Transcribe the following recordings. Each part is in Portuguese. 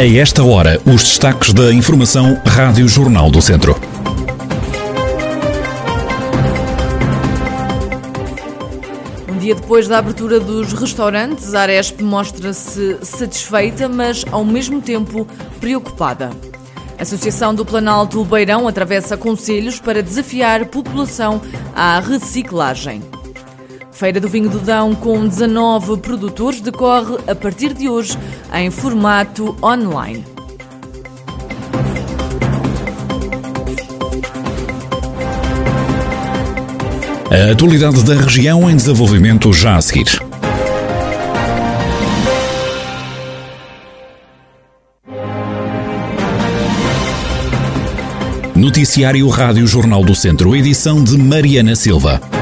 A esta hora, os destaques da Informação Rádio Jornal do Centro. Um dia depois da abertura dos restaurantes, a Aresp mostra-se satisfeita, mas ao mesmo tempo preocupada. A Associação do Planalto Beirão atravessa conselhos para desafiar a população à reciclagem. Feira do Vinho do Dão com 19 produtores decorre a partir de hoje em formato online. A atualidade da região em desenvolvimento já a seguir. Noticiário Rádio Jornal do Centro, edição de Mariana Silva.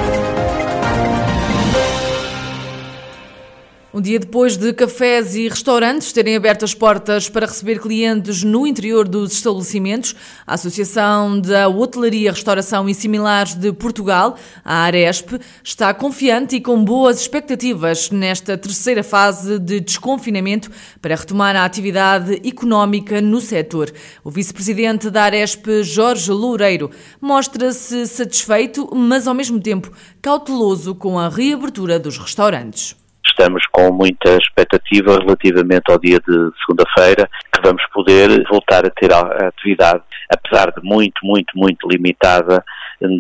Um dia depois de cafés e restaurantes terem aberto as portas para receber clientes no interior dos estabelecimentos, a Associação da Hotelaria, Restauração e Similares de Portugal, a Aresp, está confiante e com boas expectativas nesta terceira fase de desconfinamento para retomar a atividade económica no setor. O vice-presidente da Aresp, Jorge Loureiro, mostra-se satisfeito, mas ao mesmo tempo cauteloso com a reabertura dos restaurantes estamos com muita expectativa relativamente ao dia de segunda-feira, que vamos poder voltar a ter a atividade, apesar de muito, muito, muito limitada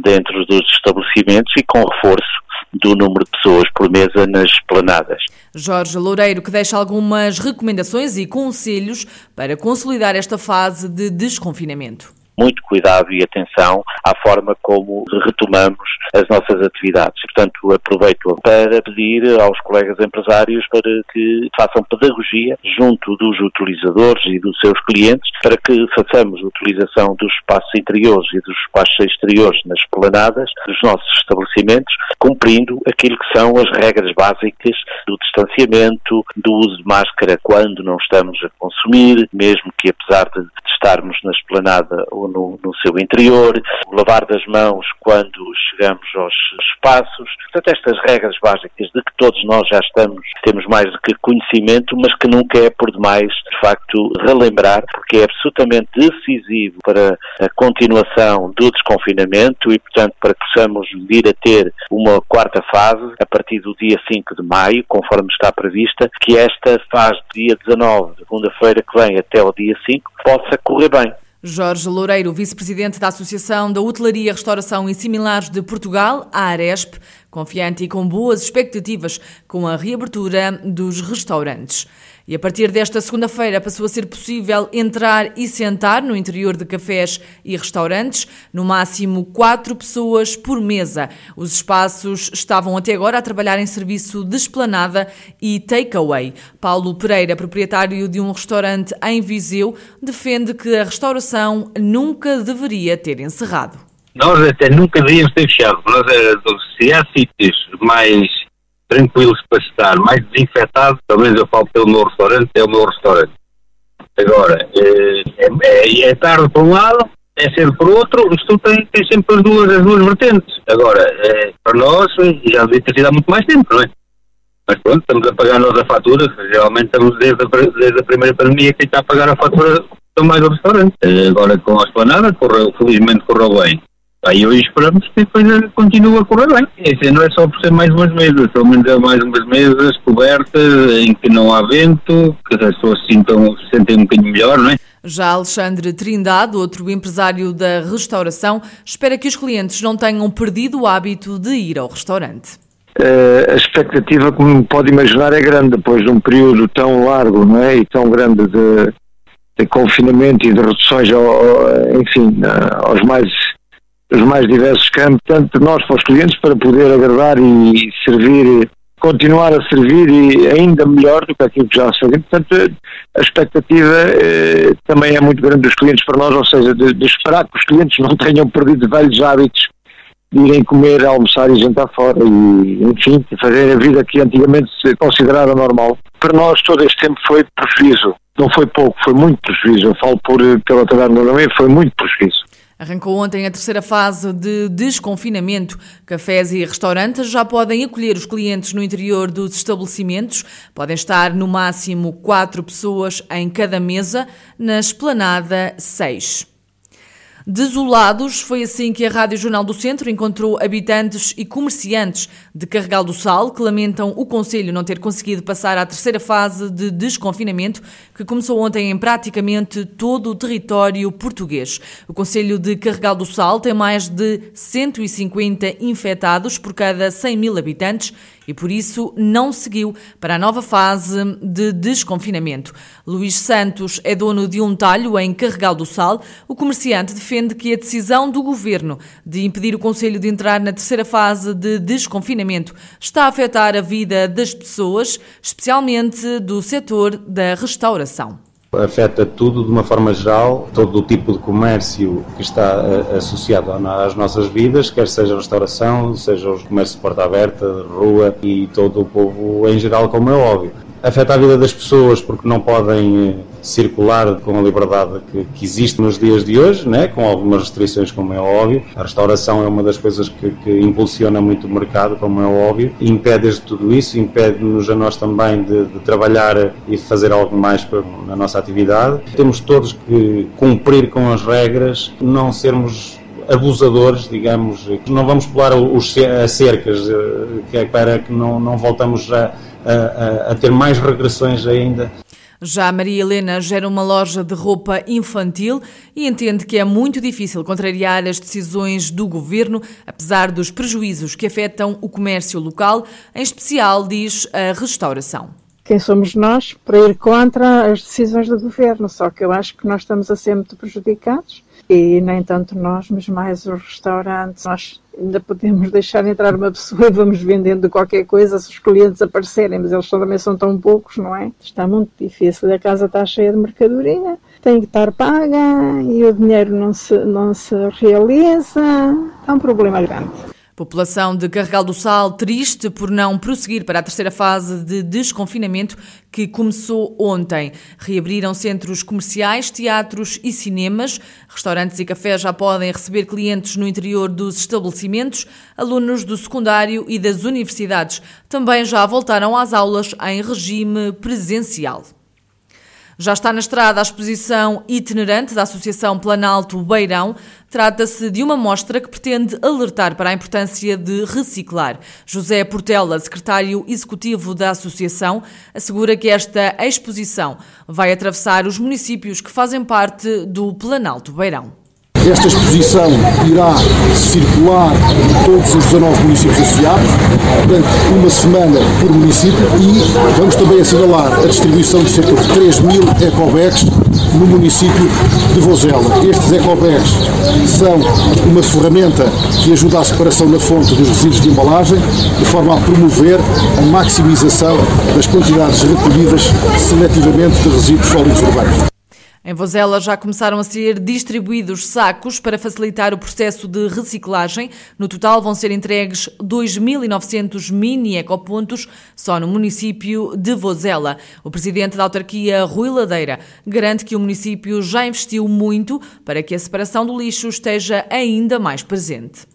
dentro dos estabelecimentos e com reforço do número de pessoas por mesa nas esplanadas. Jorge Loureiro, que deixa algumas recomendações e conselhos para consolidar esta fase de desconfinamento muito cuidado e atenção à forma como retomamos as nossas atividades. Portanto, aproveito para pedir aos colegas empresários para que façam pedagogia junto dos utilizadores e dos seus clientes para que façamos utilização dos espaços interiores e dos espaços exteriores nas planadas dos nossos estabelecimentos, cumprindo aquilo que são as regras básicas do distanciamento, do uso de máscara quando não estamos a consumir, mesmo que apesar de estarmos na esplanada ou no, no seu interior, o lavar das mãos quando chegamos aos espaços. Portanto, estas regras básicas de que todos nós já estamos, temos mais do que conhecimento, mas que nunca é por demais, de facto, relembrar, porque é absolutamente decisivo para a continuação do desconfinamento e, portanto, para que possamos vir a ter uma quarta fase a partir do dia 5 de maio, conforme está prevista, que esta fase dia 19, segunda-feira que vem até o dia 5, possa correr bem. Jorge Loureiro, vice-presidente da Associação da Hotelaria, Restauração e Similares de Portugal, a Aresp, confiante e com boas expectativas com a reabertura dos restaurantes. E a partir desta segunda-feira passou a ser possível entrar e sentar no interior de cafés e restaurantes, no máximo quatro pessoas por mesa. Os espaços estavam até agora a trabalhar em serviço de esplanada e takeaway. Paulo Pereira, proprietário de um restaurante em Viseu, defende que a restauração nunca deveria ter encerrado. Nós até nunca devíamos ter fechado. Nós, se há sítios mais tranquilos para estar, mais desinfetados, pelo menos eu falo pelo meu restaurante, é o meu restaurante. Agora, eh, é, é, é tarde por um lado, é cedo por outro, isto tem, tem sempre as duas, as duas vertentes. Agora, é, para nós, já devia ter sido há muito mais tempo, não é? Mas pronto, estamos a pagar nós a fatura, geralmente estamos desde a, desde a primeira pandemia que está a pagar a fatura são mais o restaurante. Eh, agora com a esplanada, correu, felizmente correu bem. Aí hoje esperamos que a coisa continue a correr bem. Isso não é só por ser mais umas mesas, pelo menos é mais umas mesas cobertas, em que não há vento, que as pessoas se, sintam, se sentem um bocadinho melhor, não é? Já Alexandre Trindade, outro empresário da restauração, espera que os clientes não tenham perdido o hábito de ir ao restaurante. Uh, a expectativa, como pode imaginar, é grande depois de um período tão largo não é? e tão grande de, de confinamento e de reduções, ao, enfim, aos mais os mais diversos campos, tanto nós para os clientes, para poder agradar e servir, continuar a servir e ainda melhor do que aquilo que já fazemos. Portanto, a expectativa eh, também é muito grande dos clientes para nós, ou seja, de, de, esperar que os clientes não tenham perdido velhos hábitos de irem comer, almoçar e jantar fora e, enfim, fazer a vida que antigamente se considerava normal. Para nós todo este tempo foi prejuízo. Não foi pouco, foi muito prejuízo. Eu falo por, pela taberna foi muito prejuízo. Arrancou ontem a terceira fase de desconfinamento. Cafés e restaurantes já podem acolher os clientes no interior dos estabelecimentos. Podem estar no máximo quatro pessoas em cada mesa, na esplanada 6. Desolados, foi assim que a Rádio Jornal do Centro encontrou habitantes e comerciantes de Carregal do Sal que lamentam o Conselho não ter conseguido passar à terceira fase de desconfinamento que começou ontem em praticamente todo o território português. O Conselho de Carregal do Sal tem mais de 150 infectados por cada 100 mil habitantes e por isso não seguiu para a nova fase de desconfinamento. Luís Santos é dono de um talho em Carregal do Sal. O comerciante defende que a decisão do governo de impedir o Conselho de entrar na terceira fase de desconfinamento está a afetar a vida das pessoas, especialmente do setor da restauração. Afeta tudo de uma forma geral, todo o tipo de comércio que está eh, associado às nossas vidas, quer seja restauração, seja o comércio de porta aberta, rua e todo o povo em geral, como é óbvio. Afeta a vida das pessoas porque não podem eh, circular com a liberdade que, que, existe nos dias de hoje, né? com algumas restrições, como é óbvio. A restauração é uma das coisas que, que impulsiona muito o mercado, como é óbvio. Impede de tudo isso, impede-nos a nós também de, de, trabalhar e fazer algo mais na nossa atividade. Temos todos que cumprir com as regras, não sermos abusadores, digamos, não vamos pular os, as cercas, eh, que é para que não, não voltamos a a, a, ter mais regressões ainda. Já Maria Helena gera uma loja de roupa infantil e entende que é muito difícil contrariar as decisões do governo, apesar dos prejuízos que afetam o comércio local, em especial, diz a restauração. Quem somos nós para ir contra as decisões do governo? Só que eu acho que nós estamos a ser muito prejudicados e nem tanto nós, mas mais os restaurantes. Nós ainda podemos deixar entrar uma pessoa e vamos vendendo qualquer coisa se os clientes aparecerem, mas eles também são tão poucos, não é? Está muito difícil. A casa está cheia de mercadoria, tem que estar paga e o dinheiro não se, não se realiza. É um problema grande. População de Carregal do Sal triste por não prosseguir para a terceira fase de desconfinamento que começou ontem. Reabriram centros comerciais, teatros e cinemas. Restaurantes e cafés já podem receber clientes no interior dos estabelecimentos. Alunos do secundário e das universidades também já voltaram às aulas em regime presencial. Já está na estrada a exposição itinerante da Associação Planalto Beirão. Trata-se de uma mostra que pretende alertar para a importância de reciclar. José Portela, secretário executivo da associação, assegura que esta exposição vai atravessar os municípios que fazem parte do Planalto Beirão. Esta exposição irá circular em todos os 19 municípios associados, durante uma semana por município e vamos também assinalar a distribuição de cerca de 3 mil ecobags no município de Vozela. Estes ecobags são uma ferramenta que ajuda à separação na fonte dos resíduos de embalagem, de forma a promover a maximização das quantidades recolhidas seletivamente de resíduos sólidos urbanos. Em Vozela já começaram a ser distribuídos sacos para facilitar o processo de reciclagem. No total vão ser entregues 2.900 mini ecopontos só no município de Vozela. O presidente da autarquia, Rui Ladeira, garante que o município já investiu muito para que a separação do lixo esteja ainda mais presente.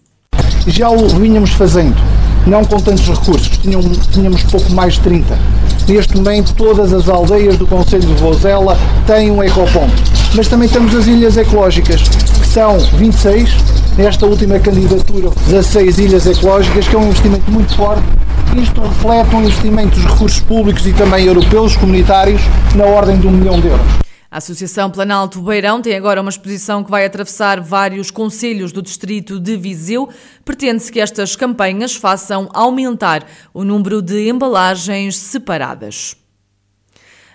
Já o vínhamos fazendo, não com tantos recursos, tínhamos, tínhamos pouco mais de 30 Neste momento, todas as aldeias do Conselho de Vozela têm um ecoponto. Mas também temos as ilhas ecológicas, que são 26, nesta última candidatura, 16 ilhas ecológicas, que é um investimento muito forte. Isto reflete um investimento dos recursos públicos e também europeus, comunitários, na ordem de um milhão de euros. A Associação Planalto Beirão tem agora uma exposição que vai atravessar vários conselhos do distrito de Viseu. Pretende-se que estas campanhas façam aumentar o número de embalagens separadas.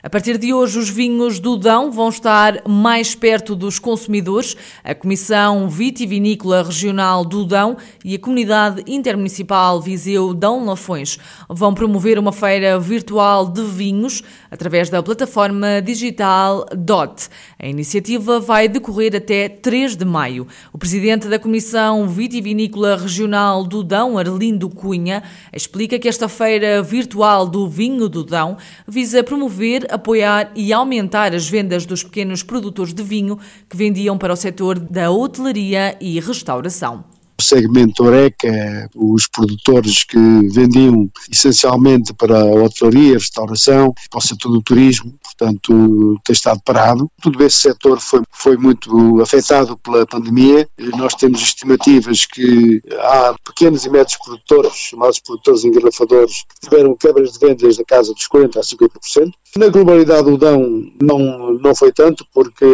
A partir de hoje, os vinhos do Dão vão estar mais perto dos consumidores. A Comissão Vitivinícola Regional do Dão e a Comunidade Intermunicipal Viseu Dão Lafões vão promover uma feira virtual de vinhos através da plataforma digital DOT. A iniciativa vai decorrer até 3 de maio. O presidente da Comissão Vitivinícola Regional do Dão, Arlindo Cunha, explica que esta feira virtual do vinho do Dão visa promover apoiar e aumentar as vendas dos pequenos produtores de vinho que vendiam para o setor da hotelaria e restauração segmento Oreca, os produtores que vendiam essencialmente para a hotelaria, restauração, para o setor do turismo, portanto tem estado parado. Todo esse setor foi, foi muito afetado pela pandemia. Nós temos estimativas que há pequenos e médios produtores, chamados produtores engarrafadores, que tiveram quebras de vendas da casa dos 40% a 50%. Na globalidade o Dão não, não foi tanto, porque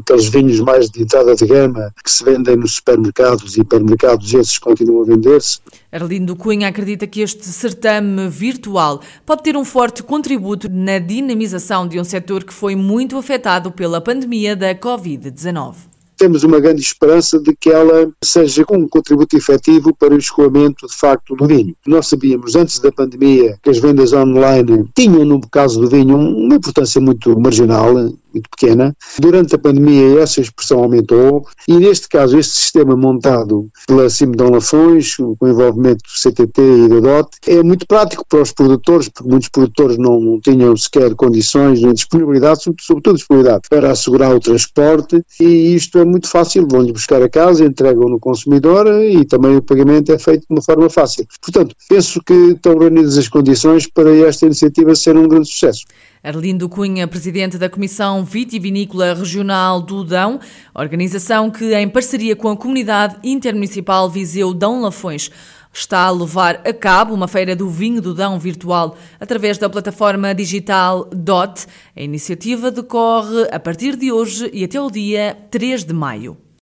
aqueles vinhos mais de entrada de gama que se vendem nos supermercados e hipermercados, esses continuam a vender-se. Arlindo Cunha acredita que este certame virtual pode ter um forte contributo na dinamização de um setor que foi muito afetado pela pandemia da Covid-19 temos uma grande esperança de que ela seja um contributo efetivo para o escoamento, de facto, do vinho. Nós sabíamos, antes da pandemia, que as vendas online tinham, no caso do vinho, uma importância muito marginal, muito pequena. Durante a pandemia essa expressão aumentou e neste caso este sistema montado pela Simdão Lafões, com envolvimento do CTT e da DOT, é muito prático para os produtores, porque muitos produtores não tinham sequer condições nem disponibilidade, sobretudo disponibilidade, para assegurar o transporte e isto é muito fácil, vão-lhe buscar a casa, entregam no consumidor e também o pagamento é feito de uma forma fácil. Portanto, penso que estão reunidas as condições para esta iniciativa ser um grande sucesso. Arlindo Cunha, presidente da Comissão Vitivinícola Regional do Dão, organização que, em parceria com a Comunidade Intermunicipal Viseu Dão Lafões, está a levar a cabo uma feira do vinho do Dão virtual através da plataforma digital DOT. A iniciativa decorre a partir de hoje e até o dia 3 de maio.